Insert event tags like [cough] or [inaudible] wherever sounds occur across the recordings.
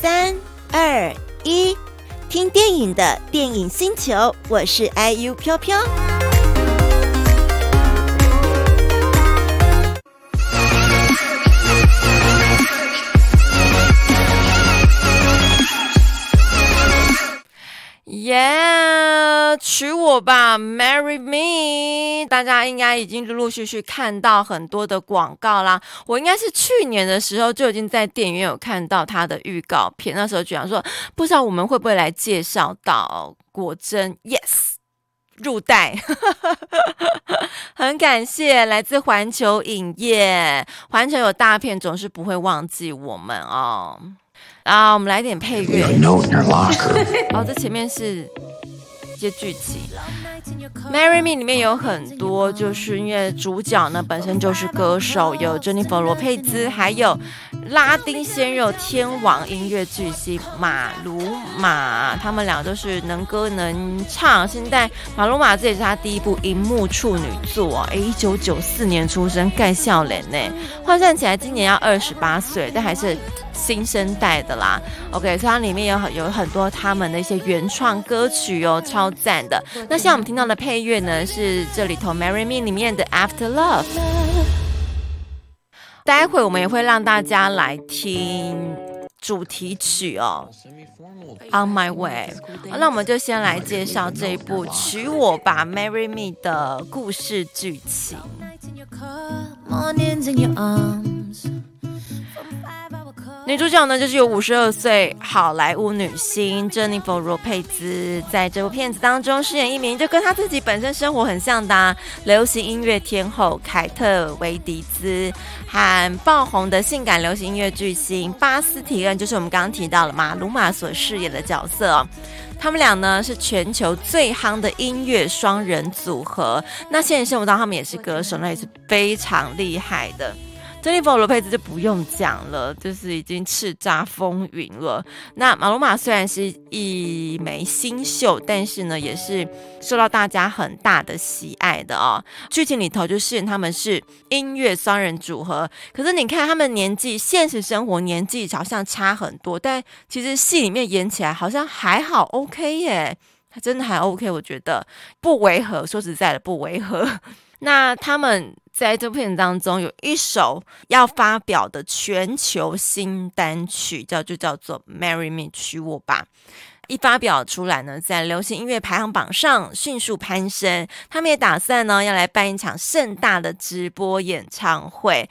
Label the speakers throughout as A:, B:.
A: 三二一，听电影的电影星球，我是 IU
B: 飘飘。娶我吧，Marry me！大家应该已经陆陆续续看到很多的广告啦。我应该是去年的时候就已经在电影院有看到他的预告片，那时候就想说，不知道我们会不会来介绍到。果真，Yes，入袋，[laughs] 很感谢来自环球影业，环球有大片总是不会忘记我们哦。啊，我们来点配乐。[laughs] 哦，这前面是一些剧情。《Marry Me》里面有很多，就是因为主角呢本身就是歌手，有 Jennifer 罗佩兹，还有拉丁鲜肉天王音乐巨星马鲁马，他们俩都是能歌能唱。现在马鲁马这也是他第一部荧幕处女作，哎，一九九四年出生，盖笑脸呢，换算起来今年要二十八岁，但还是。新生代的啦，OK，所以它里面有很有很多他们的一些原创歌曲哦，超赞的。那现在我们听到的配乐呢，是这里头《Marry Me》里面的《After Love》。待会我们也会让大家来听主题曲哦，《On My Way》。那我们就先来介绍这一部《娶我吧，Marry Me》的故事剧情。女主角呢，就是有五十二岁好莱坞女星珍妮佛罗佩兹，在这部片子当中饰演一名就跟她自己本身生活很像的、流行音乐天后凯特维迪兹，和爆红的性感流行音乐巨星巴斯提恩，就是我们刚刚提到了马鲁马所饰演的角色、哦。他们俩呢是全球最夯的音乐双人组合，那现实生活当中他们也是歌手，那也是非常厉害的。珍妮佛罗佩兹就不用讲了，就是已经叱咤风云了。那马鲁马虽然是一枚新秀，但是呢，也是受到大家很大的喜爱的哦。剧情里头就饰演他们是音乐双人组合，可是你看他们年纪，现实生活年纪好像差很多，但其实戏里面演起来好像还好，OK 耶，他真的还 OK，我觉得不违和。说实在的，不违和。[laughs] 那他们在这部片当中有一首要发表的全球新单曲，叫就叫做《Marry Me》，娶我吧。一发表出来呢，在流行音乐排行榜上迅速攀升。他们也打算呢，要来办一场盛大的直播演唱会。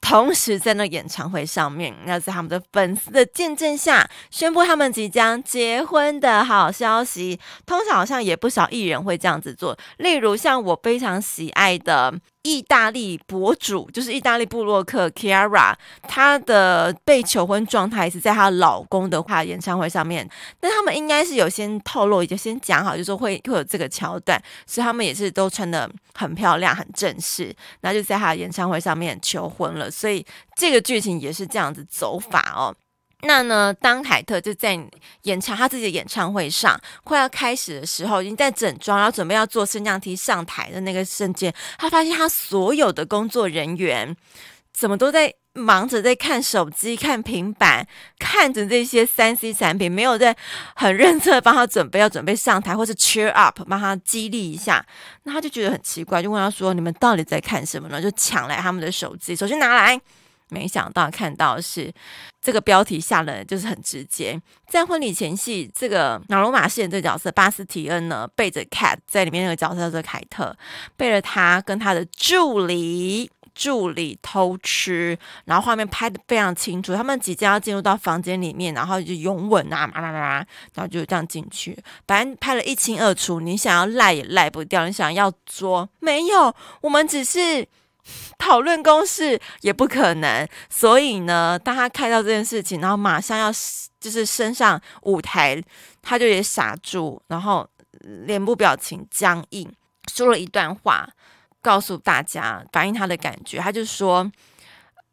B: 同时，在那演唱会上面，要在他们的粉丝的见证下，宣布他们即将结婚的好消息。通常好像也不少艺人会这样子做，例如像我非常喜爱的意大利博主，就是意大利部落客 Chiara，她的被求婚状态是在她老公的话演唱会上面。但他们应该是有先透露，就先讲好，就是说会会有这个桥段，所以他们也是都穿得很漂亮、很正式，然后就在他的演唱会上面求婚了。所以这个剧情也是这样子走法哦。那呢，当凯特就在演唱他自己的演唱会上快要开始的时候，已经在整装，然后准备要坐升降梯上台的那个瞬间，他发现他所有的工作人员怎么都在忙着在看手机、看平板，看着这些 [laughs] 三 C 产品，没有在很认真的帮他准备要准备上台，或是 cheer up 帮他激励一下。那他就觉得很奇怪，就问他说：“你们到底在看什么呢？”就抢来他们的手机，手机拿来。没想到看到是这个标题下的就是很直接，在婚礼前夕，这个马鲁马饰演这个角色巴斯提恩呢，背着 Cat 在里面那个角色叫做凯特，背着他跟他的助理助理偷吃，然后画面拍得非常清楚，他们即将要进入到房间里面，然后就拥吻啊，嘛嘛嘛，然后就这样进去，反正拍得一清二楚，你想要赖也赖不掉，你想要说没有，我们只是。[laughs] 讨论公式也不可能，所以呢，当他看到这件事情，然后马上要就是升上舞台，他就也傻住，然后脸部表情僵硬，说了一段话，告诉大家反映他的感觉。他就说：“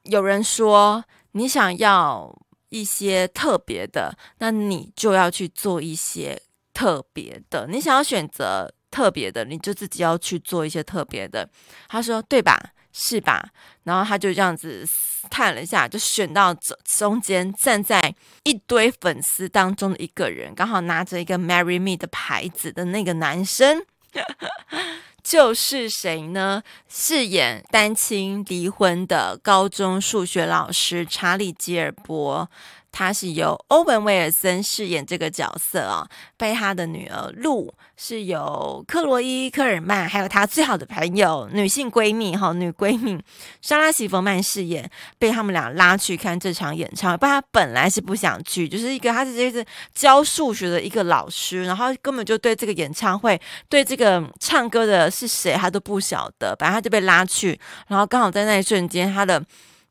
B: 有人说你想要一些特别的，那你就要去做一些特别的。你想要选择。”特别的，你就自己要去做一些特别的。他说对吧？是吧？然后他就这样子看了一下，就选到中间站在一堆粉丝当中的一个人，刚好拿着一个 “Marry Me” 的牌子的那个男生，[laughs] 就是谁呢？饰演单亲离婚的高中数学老师查理·吉尔伯。他是由欧文·威尔森饰演这个角色啊、被他的女儿露是由克罗伊·科尔曼，还有他最好的朋友女性闺蜜哈女闺蜜莎拉·席佛曼饰演，被他们俩拉去看这场演唱会。不然他本来是不想去，就是一个他是这是教数学的一个老师，然后根本就对这个演唱会、对这个唱歌的是谁他都不晓得，反正他就被拉去，然后刚好在那一瞬间，他的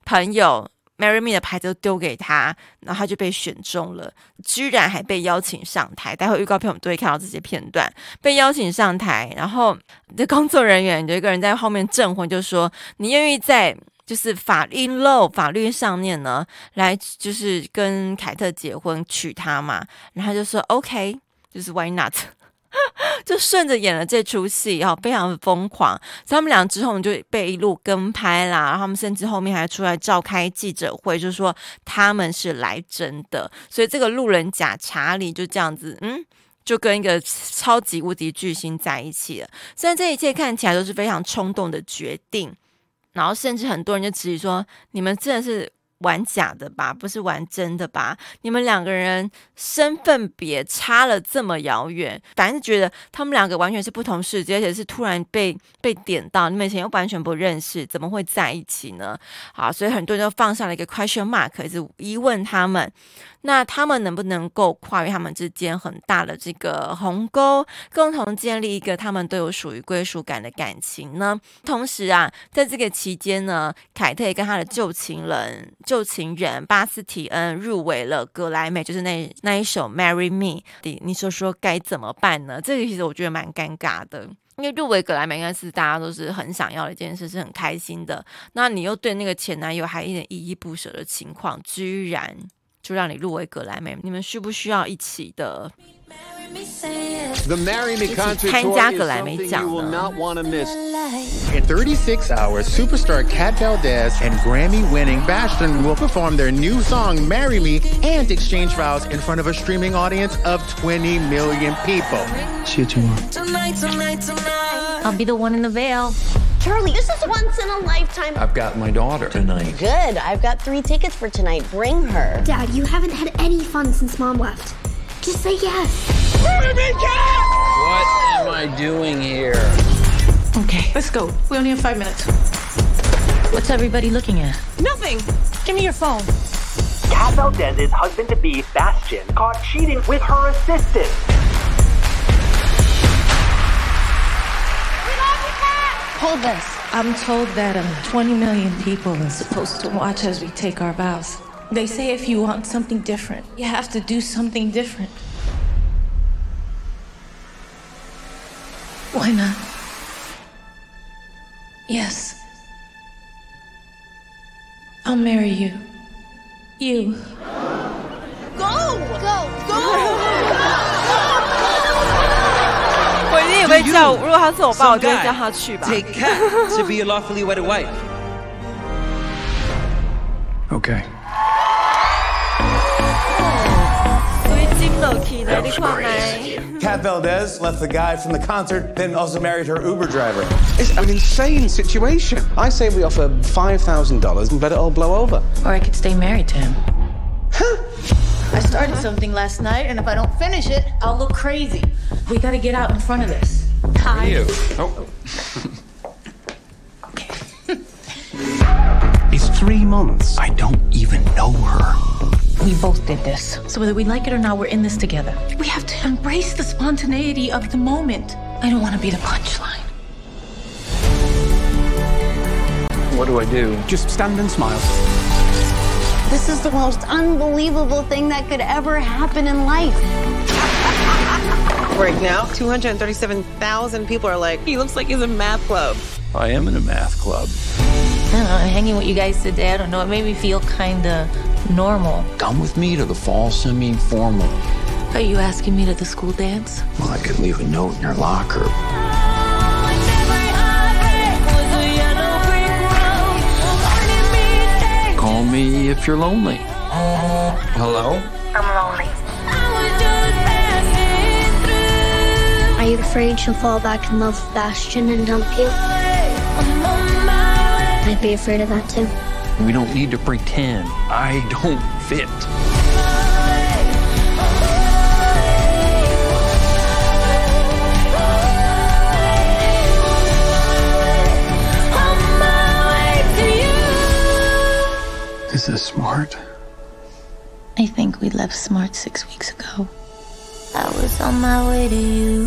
B: 朋友。Marry Me 的牌子都丢给他，然后他就被选中了，居然还被邀请上台。待会预告片我们都会看到这些片段，被邀请上台，然后这工作人员有一个人在后面证婚，就说：“你愿意在就是法律 law 法律上面呢，来就是跟凯特结婚娶她嘛？”然后他就说：“OK，就是 Why not？” [laughs] 就顺着演了这出戏，然后非常疯狂。他们俩之后就被一路跟拍啦，然后他们甚至后面还出来召开记者会，就说他们是来真的。所以这个路人甲查理就这样子，嗯，就跟一个超级无敌巨星在一起了。虽然这一切看起来都是非常冲动的决定，然后甚至很多人就质疑说，你们真的是。玩假的吧，不是玩真的吧？你们两个人身份别差了这么遥远，反正觉得他们两个完全是不同世界，而且是突然被被点到，你们以前又完全不认识，怎么会在一起呢？好，所以很多人都放下了一个 question mark，一直疑问他们。那他们能不能够跨越他们之间很大的这个鸿沟，共同建立一个他们都有属于归属感的感情呢？同时啊，在这个期间呢，凯特也跟他的旧情人、旧情人巴斯提恩入围了格莱美，就是那那一首《Marry Me》。你你说说该怎么办呢？这个其实我觉得蛮尴尬的，因为入围格莱美应该是大家都是很想要的一件事，是很开心的。那你又对那个前男友还一点依依不舍的情况，居然。就让你入围格莱美，你们需不需要一起的？一起参加格莱美奖呢？
C: In 36 hours, superstar Kat Valdez and Grammy-winning Bastien will perform their new song "Marry Me" and exchange vows in front of a streaming audience of 20 million people. See you tomorrow. Tonight, tonight,
D: tonight. I'll be the one in the veil.
E: Charlie, this is once in a lifetime.
F: I've got my daughter tonight.
E: Good. I've got three tickets for tonight. Bring her.
G: Dad, you haven't had any fun since Mom left. Just say yes.
F: What am I doing here?
H: Okay, let's go. We only have five minutes.
D: What's everybody looking at?
H: Nothing. Give me your phone.
I: Kat Valdez's husband-to-be, Bastien, caught cheating with her assistant. We love you, Kat!
H: Hold this. I'm told that uh, 20 million people are supposed to watch as we take our vows. They say if you want something different, you have to do something different. Why not? Yes. I'll marry you. You.
E: Go! Go! Go!
B: 也会叫，如果他是我爸，我就会叫他去吧。
J: Take Kat to be a lawfully wedded wife.
C: Okay.
B: 所以金乐 [laughs] key 的，你看来。
K: Kat Valdez left the guy from the concert, then also married her Uber driver.
F: It's an insane situation. I say we offer $5,000 and let it all blow over.
H: Or I could stay married to him. Huh? I started something last night, and if I don't finish it, I'll look crazy. We gotta get out in front of this.
F: Hi. You. Oh. [laughs]
H: okay. [laughs]
F: it's three months. I don't even know her.
H: We both did this. So whether we like it or not, we're in this together. We have to embrace the spontaneity of the moment. I don't want to be the punchline.
F: What do I do?
J: Just stand and smile.
E: This is the most unbelievable thing that could ever happen in life.
L: Right now, 237,000 people are like, he looks like he's in math club.
F: I am in a math club.
D: I don't know, hanging with you guys today, I don't know, it made me feel kind of normal.
F: Come with me to the fall semi-formal.
H: Are you asking me to the school dance?
M: Well, I could leave a note in your locker. Call me if you're lonely. Hello?
G: I'm lonely. Are you afraid she'll fall back in love with Bastion and dump you? I'd be afraid of that too.
M: We don't need to pretend. I don't fit. Is this smart?
H: I think we left smart six weeks ago.
G: I was on my way to you.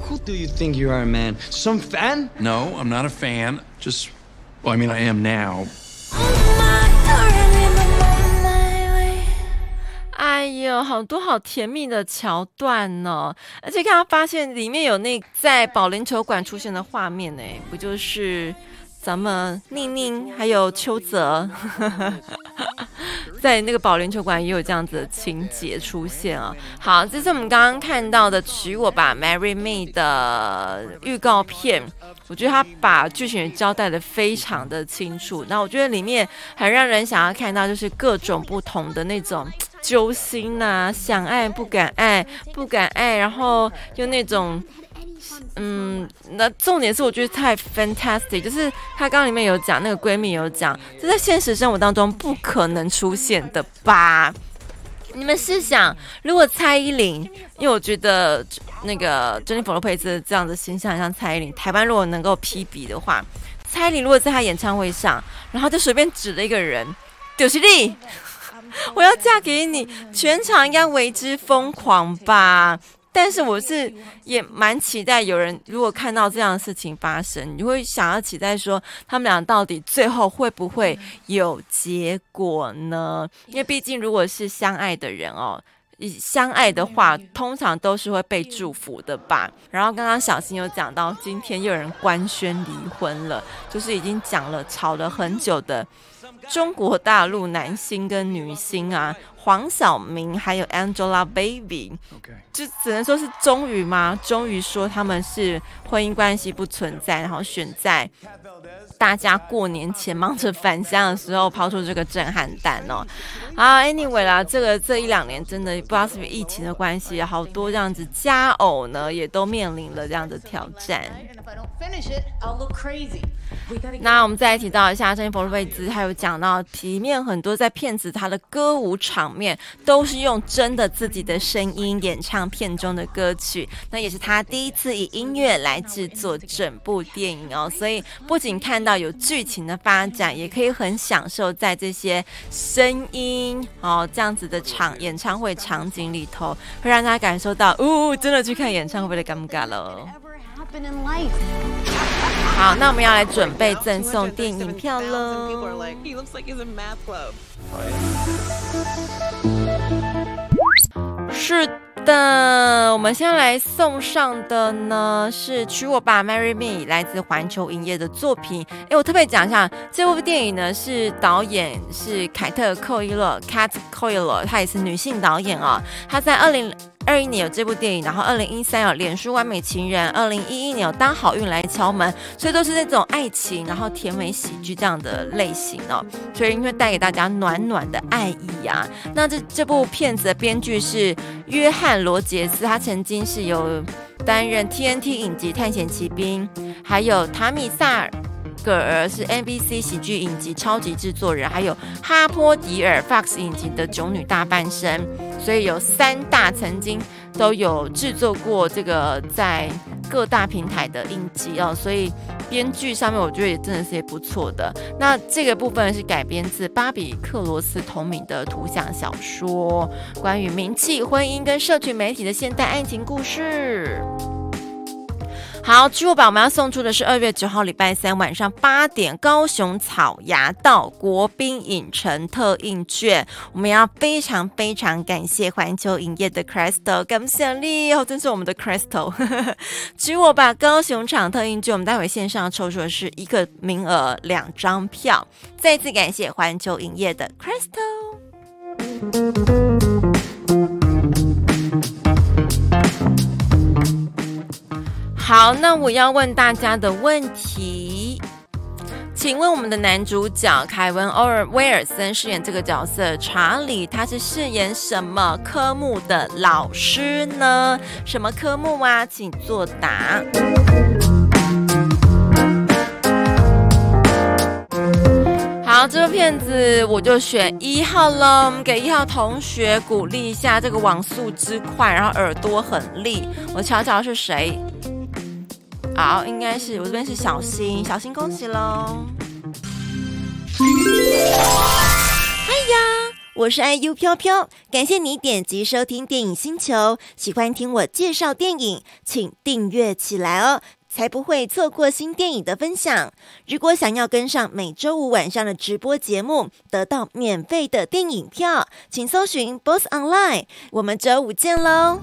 J: Who do you think you are, man? Some fan?
M: No, I'm not a fan. Just, I mean, I am now.
B: 哎呦，好多好甜蜜的桥段呢！而且刚刚发现里面有那在保龄球馆出现的画面呢，不就是？咱们宁宁还有邱泽，[laughs] 在那个保龄球馆也有这样子的情节出现啊。好，这是我们刚刚看到的《娶我吧，Marry Me》的预告片。我觉得他把剧情交代得非常的清楚。那我觉得里面很让人想要看到，就是各种不同的那种揪心呐，想爱不敢爱，不敢爱，然后就那种。嗯，那重点是我觉得太 fantastic，就是她刚刚里面有讲，那个闺蜜有讲，这在现实生活当中不可能出现的吧？你们试想，如果蔡依林，因为我觉得那个珍妮佛罗佩兹这样的形象像蔡依林，台湾如果能够批比的话，蔡依林如果在她演唱会上，然后就随便指了一个人，就是你，[laughs] 我要嫁给你，全场应该为之疯狂吧？但是我是也蛮期待有人如果看到这样的事情发生，你会想要期待说他们俩到底最后会不会有结果呢？因为毕竟如果是相爱的人哦，相爱的话通常都是会被祝福的吧。然后刚刚小新有讲到，今天又有人官宣离婚了，就是已经讲了吵了很久的中国大陆男星跟女星啊。黄晓明还有 Angelababy，就只能说是终于吗？终于说他们是婚姻关系不存在，然后选在大家过年前忙着返乡的时候抛出这个震撼弹哦。啊，Anyway 啦，这个这一两年真的不知道是不是疫情的关系，好多这样子家偶呢也都面临了这样的挑战。那我们再来提到一下珍妮佛罗佩兹，还有讲到里面很多在骗子他的歌舞场面都是用真的自己的声音演唱片中的歌曲，那也是他第一次以音乐来制作整部电影哦，所以不仅看到有剧情的发展，也可以很享受在这些声音哦这样子的场演唱会场景里头，会让他感受到哦，真的去看演唱会的尴尬了。好，那我们要来准备赠送电影票喽。是的，我们先来送上的呢是《娶我吧，Marry Me》，来自环球影业的作品。哎，我特别讲一下，这部电影呢是导演是凯特·寇伊勒 （Kat Coller），她也是女性导演啊、哦。她在二零。二一年有这部电影，然后二零一三有《脸书完美情人》，二零一一年有《当好运来敲门》，所以都是那种爱情，然后甜美喜剧这样的类型哦，所以会带给大家暖暖的爱意啊。那这这部片子的编剧是约翰罗杰斯，他曾经是有担任 TNT 影集《探险奇兵》，还有塔米萨。葛尔是 NBC 喜剧影集超级制作人，还有哈波迪尔 Fox 影集的囧女大半生，所以有三大曾经都有制作过这个在各大平台的印记哦，所以编剧上面我觉得也真的是也不错的。那这个部分是改编自巴比克罗斯同名的图像小说，关于名气、婚姻跟社群媒体的现代爱情故事。好，娶我吧，我们要送出的是二月九号礼拜三晚上八点，高雄草衙道国宾影城特映券。我们要非常非常感谢环球影业的 Crystal，感谢你哦，真是我们的 Crystal。娶我吧，高雄场特映券，我们待会线上抽出的是一个名额两张票。再次感谢环球影业的 Crystal。好，那我要问大家的问题，请问我们的男主角凯文·欧尔威尔森饰演这个角色查理，他是饰演什么科目的老师呢？什么科目啊？请作答。好，这个片子我就选一号了。我们给一号同学鼓励一下，这个网速之快，然后耳朵很利。我瞧瞧是谁？好，应该是我这边是小新，小新恭喜喽！
A: 哎呀，我是 IU 飘飘，感谢你点击收听电影星球。喜欢听我介绍电影，请订阅起来哦。才不会错过新电影的分享。如果想要跟上每周五晚上的直播节目，得到免费的电影票，请搜寻 BOSS ONLINE。我们周五见喽！